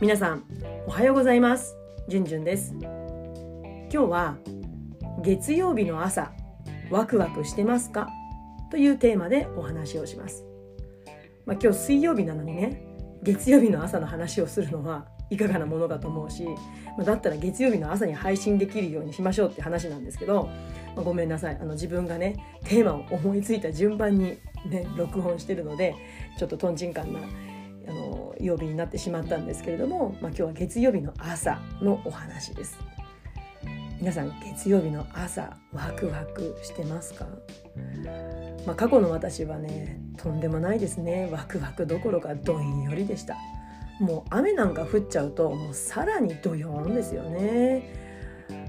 皆さんおはようございます。じゅんじゅんです。今日は月曜日の朝ワクワクしてますか？というテーマでお話をします、まあ、今日水曜日なのにね月曜日の朝の話をするのはいかがなものかと思うし、まあ、だったら月曜日の朝に配信できるようにしましょうって話なんですけど、まあ、ごめんなさい。あの自分がねテーマを思いついた順番にね録音してるのでちょっととんちんかんな曜日になってしまったんですけれども、まあ、今日は月曜日の朝のお話です。皆さん月曜日の朝ワクワクしてますか、まあ、過去の私はねとんでもないですね。ワクワクどころかどんよりでした。もう雨なんか降っちゃうともうさらにドヨーンですよね。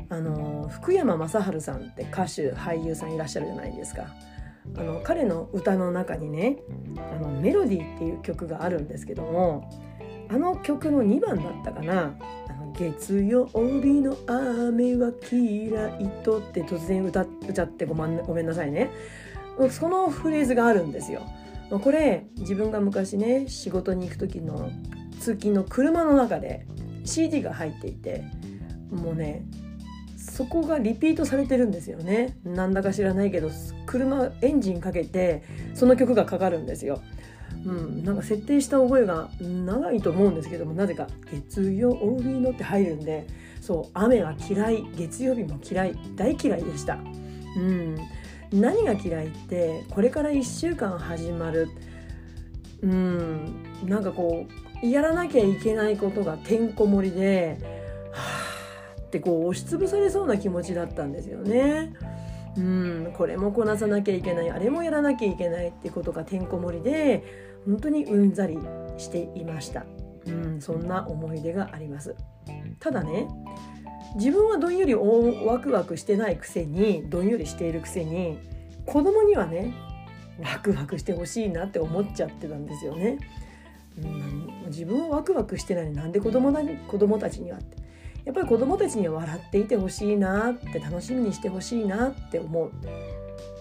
あの福山雅治さんって歌手俳優さんいらっしゃるじゃないですか。あの彼の歌の中にね「あのメロディー」っていう曲があるんですけどもあの曲の2番だったかな「あの月曜日の雨は嫌いと」って突然歌歌ってご,、まん、ごめんなさいね。そのフレーズがあるんですよ。これ自分が昔ね仕事に行く時の通勤の車の中で CD が入っていてもうねそこがリピートされてるんですよねなんだか知らないけど車エンジンかけてその曲がかかるんですよ。うん、なんか設定した覚えが長いと思うんですけどもなぜか「月曜日の」って入るんでそう雨が嫌い月曜日も嫌い大嫌いでした。うん、何が嫌いってこれから1週間始まるうんなんかこうやらなきゃいけないことがてんこ盛りでってこう押しつぶされそうな気持ちだったんですよね。うんこれもこなさなきゃいけないあれもやらなきゃいけないってことがてんこ盛りで本当にうんざりしていました。うんそんな思い出があります。ただね自分はどんよりワクワクしてないくせにどんよりしているくせに子供にはねワクワクしてほしいなって思っちゃってたんですよね。うん、自分はワクワクしてないのになんで子供だ子供たちにはってやっぱり子どもたちには笑っていてほしいなって楽しみにしてほしいなって思う。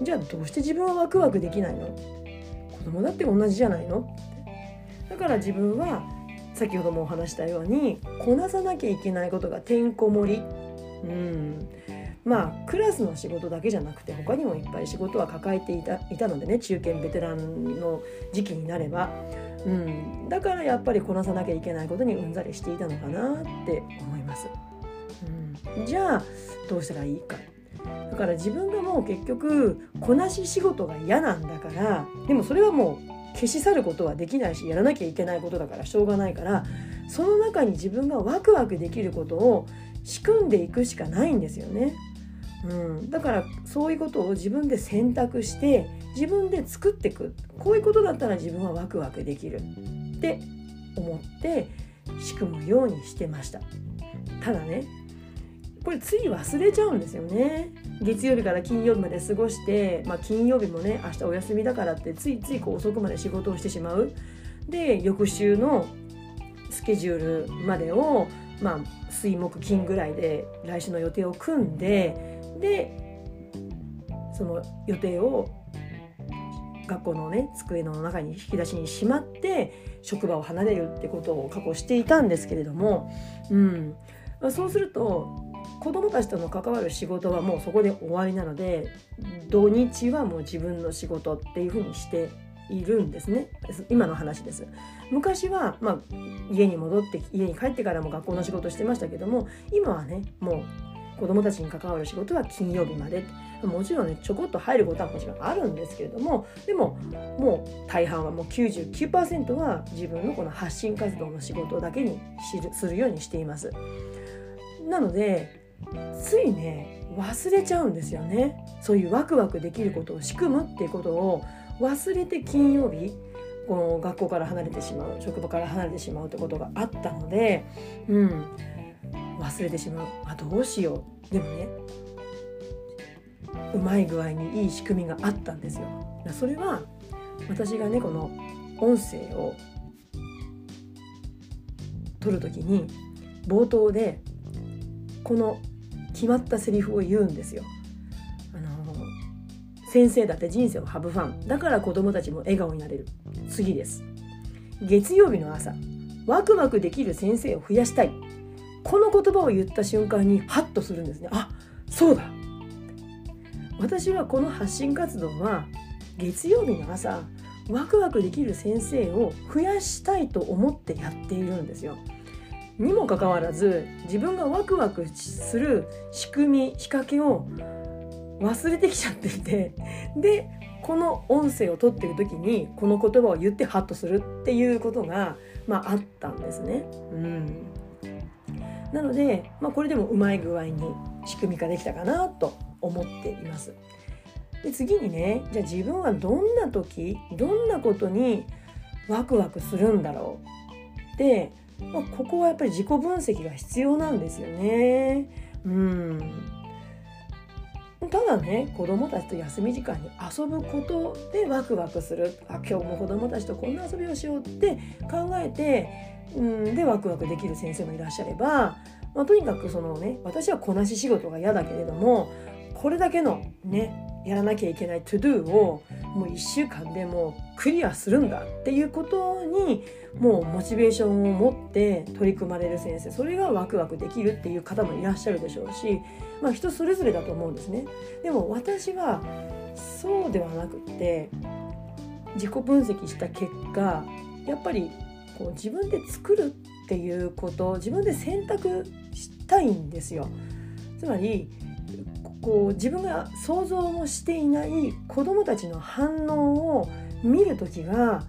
じゃあどうして自分はワクワクできないの？子供だって同じじゃないの？だから自分は先ほどもお話したようにこなさなきゃいけないことがてんこ盛り。うん。まあクラスの仕事だけじゃなくて他にもいっぱい仕事は抱えていたいたのでね中堅ベテランの時期になれば。うん、だからやっぱりこなさなきゃいけないことにうんざりしていたのかなって思います。うん、じゃあどうしたらいいかだから自分がもう結局こなし仕事が嫌なんだからでもそれはもう消し去ることはできないしやらなきゃいけないことだからしょうがないからその中に自分がワクワクできることを仕組んでいくしかないんですよね。うん、だからそういうことを自分で選択して自分で作っていくこういうことだったら自分はワクワクできる。って思って仕組むようにしてました。ただねこれつい忘れちゃうんですよね。月曜日から金曜日まで過ごして、まあ、金曜日もね明日お休みだからってついついこう遅くまで仕事をしてしまう。で翌週のスケジュールまでをまあ水木金ぐらいで来週の予定を組んででその予定を学校のね机の中に引き出しにしまって職場を離れるってことを過去していたんですけれども、うん。まあ、そうすると子どもたちとの関わる仕事はもうそこで終わりなので土日はもう自分の仕事っていうふうにしているんですね。今の話です。昔は、まあ、家に戻って家に帰ってからも学校の仕事してましたけども今はねもう子どもたちに関わる仕事は金曜日まで。もちろんねちょこっと入ることはもちろんあるんですけれどもでももう大半はもう99%は自分のこの発信活動の仕事だけにするようにしています。なのでついね忘れちゃうんですよね。そういうワクワクできることを仕組むっていうことを忘れて金曜日この学校から離れてしまう職場から離れてしまうってことがあったので、うん、忘れてしまう。あどうしよう。でもねうまい具合にいい仕組みがあったんですよ。それは私がねこの音声を撮る時に冒頭でこの決まったセリフを言うんですよ。あの先生だって人生をハブファン。だから子供たちも笑顔になれる。次です。月曜日の朝ワクワクできる先生を増やしたい。この言葉を言った瞬間にハッとするんですねあそうだ私はこの発信活動は月曜日の朝ワクワクできる先生を増やしたいと思ってやっているんですよ。にもかかわらず自分がワクワクする仕組み仕掛けを忘れてきちゃっていてでこの音声を取ってる時にこの言葉を言ってハッとするっていうことが、まあ、あったんですね。うん、なので、まあ、これでもうまい具合に仕組み化できたかなと思っています。で次にねじゃあ自分はどんな時どんなことにワクワクするんだろうで、まあ、ここはやっぱり自己分析が必要なんですよね。うんただね子供たちと休み時間に遊ぶことでワクワクするあ今日も子供たちとこんな遊びをしようって考えて、うん、でワクワクできる先生もいらっしゃれば、まあ、とにかくそのね私はこなし仕事が嫌だけれどもこれだけのねやらなきゃいけないトゥドゥをもう1週間でもうクリアするんだっていうことにもうモチベーションを持って取り組まれる先生それがワクワクできるっていう方もいらっしゃるでしょうし、まあ、人それぞれだと思うんですね。でも私はそうではなくって自己分析した結果やっぱりこう自分で作るっていうこと自分で選択したいんですよ。つまりこう自分が想像もしていない子どもたちの反応を見る時が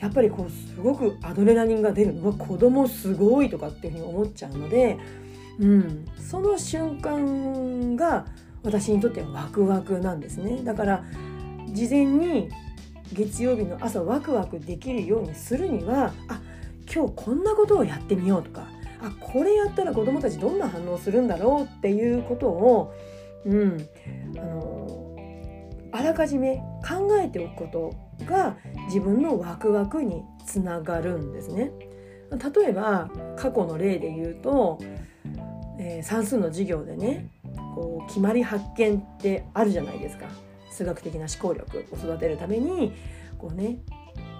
やっぱりこうすごくアドレナリンが出るのは子供すごいとかっていうふうに思っちゃうので、うん、その瞬間が私にとってはワクワクなんですね。だから事前に月曜日の朝ワクワクできるようにするにはあ今日こんなことをやってみようとかあこれやったら子どもたちどんな反応するんだろうっていうことをうん、あのあらかじめ考えておくことが自分のワクワクにつながるんですね。例えば過去の例で言うと、えー、算数の授業でねこう決まり発見ってあるじゃないですか数学的な思考力を育てるためにこうね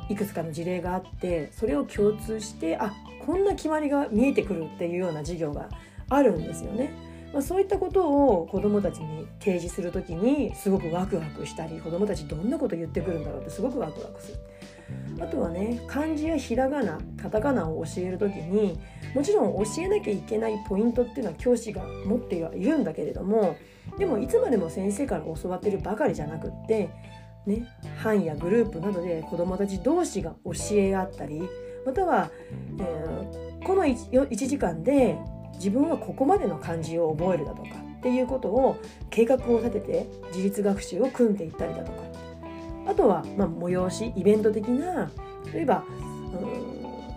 いくつかの事例があってそれを共通してあこんな決まりが見えてくるっていうような授業があるんですよね。まあ、そういったことを子どもたちに提示する時にすごくワクワクしたり子どもたちどんなこと言ってくるんだろうってすごくワクワクする。あとはね漢字やひらがなカタカナを教える時にもちろん教えなきゃいけないポイントっていうのは教師が持ってはいるんだけれどもでもいつまでも先生から教わってるばかりじゃなくってね班やグループなどで子どもたち同士が教え合ったりまたは、えー、この 1, 1時間で自分はここまでの漢字を覚えるだとかっていうことを計画を立てて自立学習を組んでいったりだとかあとはまあ催しイベント的な例えば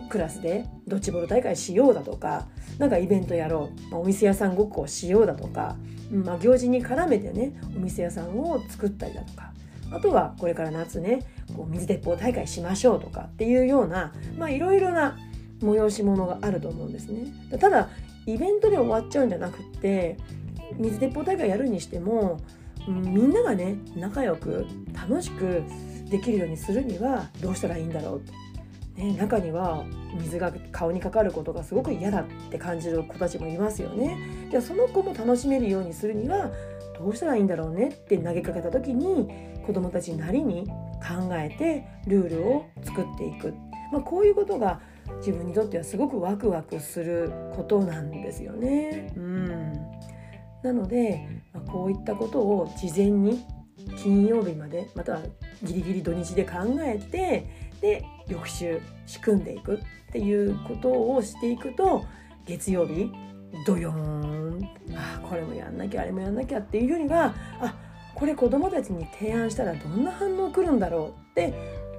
クラスでドッジボール大会しようだとか何かイベントやろう、まあ、お店屋さんごっこをしようだとか、まあ、行事に絡めてねお店屋さんを作ったりだとかあとはこれから夏ねこう水鉄砲大会しましょうとかっていうようなまあいろいろな催し物があると思うんですね。ただイベントで終わっちゃうんじゃなくって水鉄砲大会やるにしても、みんながね仲良く楽しくできるようにするにはどうしたらいいんだろうと。ね、中には水が顔にかかることがすごく嫌だって感じる子たちもいますよね。じゃあその子も楽しめるようにするにはどうしたらいいんだろうねって投げかけた時に子どもたちなりに考えてルールを作っていく、まあ、こういうことが自分にとってはすごくワクワクすることなんですよね。うん、なので、まあ、こういったことを事前に金曜日までまたはギリギリ土日で考えてで翌週仕組んでいくっていうことをしていくと月曜日ドヨーンあこれもやんなきゃあれもやんなきゃっていうよりはあこれ子どもたちに提案したらどんな反応来るんだろうって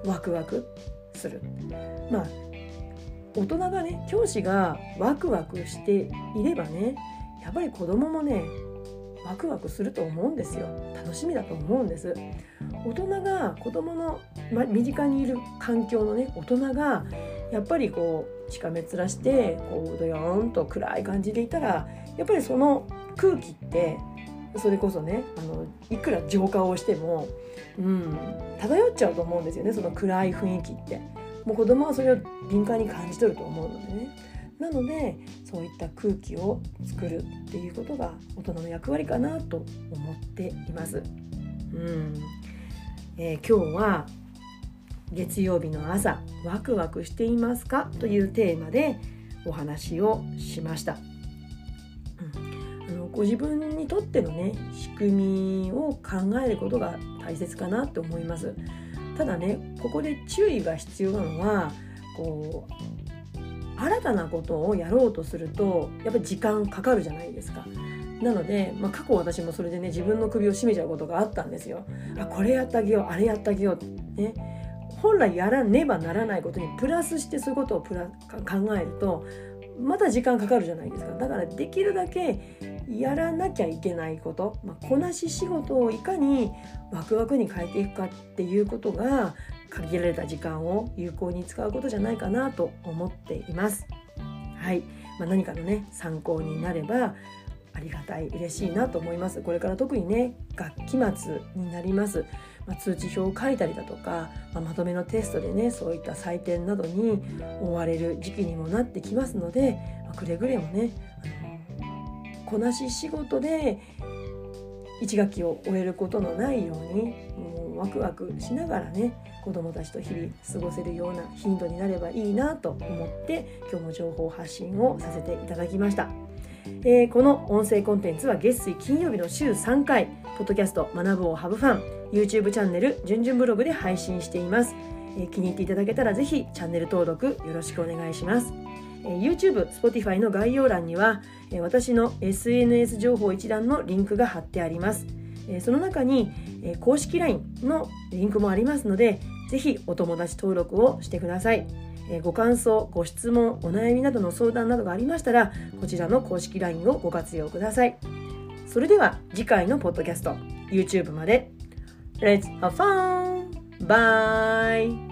ワクワクする。まあ大人がね教師がワクワクしていればねやっぱり子供もねワクワクすると思うんですよ楽しみだと思うんです大人が子供の、ま、身近にいる環境のね大人がやっぱりこうしかめ面してこうドヨーンと暗い感じでいたらやっぱりその空気ってそれこそねあのいくら浄化をしても、うん、漂っちゃうと思うんですよねその暗い雰囲気って。もう子供はそれを敏感に感じ取ると思うのでね。なのでそういった空気を作るっていうことが大人の役割かなと思っています。うんえー、今日は月曜日の朝ワクワクしていますかというテーマでお話をしました。うん、あのご自分にとってのね仕組みを考えることが大切かなと思います。ただねここで注意が必要なのはこう新たなことをやろうとするとやっぱり時間かかるじゃないですか。なので、まあ、過去私もそれでね自分の首を絞めちゃうことがあったんですよ。あこれやってあげようあれやってあげようね本来やらねばならないことにプラスしてそういうことをプラ考えるとまだ時間かかるじゃないですかだからできるだけやらなきゃいけないこと、まあ、こなし仕事をいかにワクワクに変えていくかっていうことが限られた時間を有効に使うことじゃないかなと思っています。はい、まあ、何かのね参考になればありがたい嬉しいなと思いますこれから特にね学期末になりますまあ、通知表を書いたりだとか、まあ、まとめのテストでねそういった採点などに追われる時期にもなってきますので、まあ、くれぐれもねあのこなし仕事で1学期を終えることのないようにもうワクワクしながらね子どもたちと日々過ごせるような頻度になればいいなと思って今日も情報発信をさせていただきました。えー、この音声コンテンツは月水金曜日の週3回ポッドキャスト学ぶをハブファン YouTube チャンネルじゅんじゅんブログで配信しています、えー、気に入っていただけたらぜひチャンネル登録よろしくお願いします、えー、YouTube、Spotify の概要欄には、えー、私の SNS 情報一覧のリンクが貼ってあります。えその中にえ公式 LINE のリンクもありますのでぜひお友達登録をしてください。ご感想、ご質問、お悩みなどの相談などがありましたら、こちらの公式 LINE をご活用ください。それでは次回のポッドキャスト、YouTube まで。Let's have fun! Bye!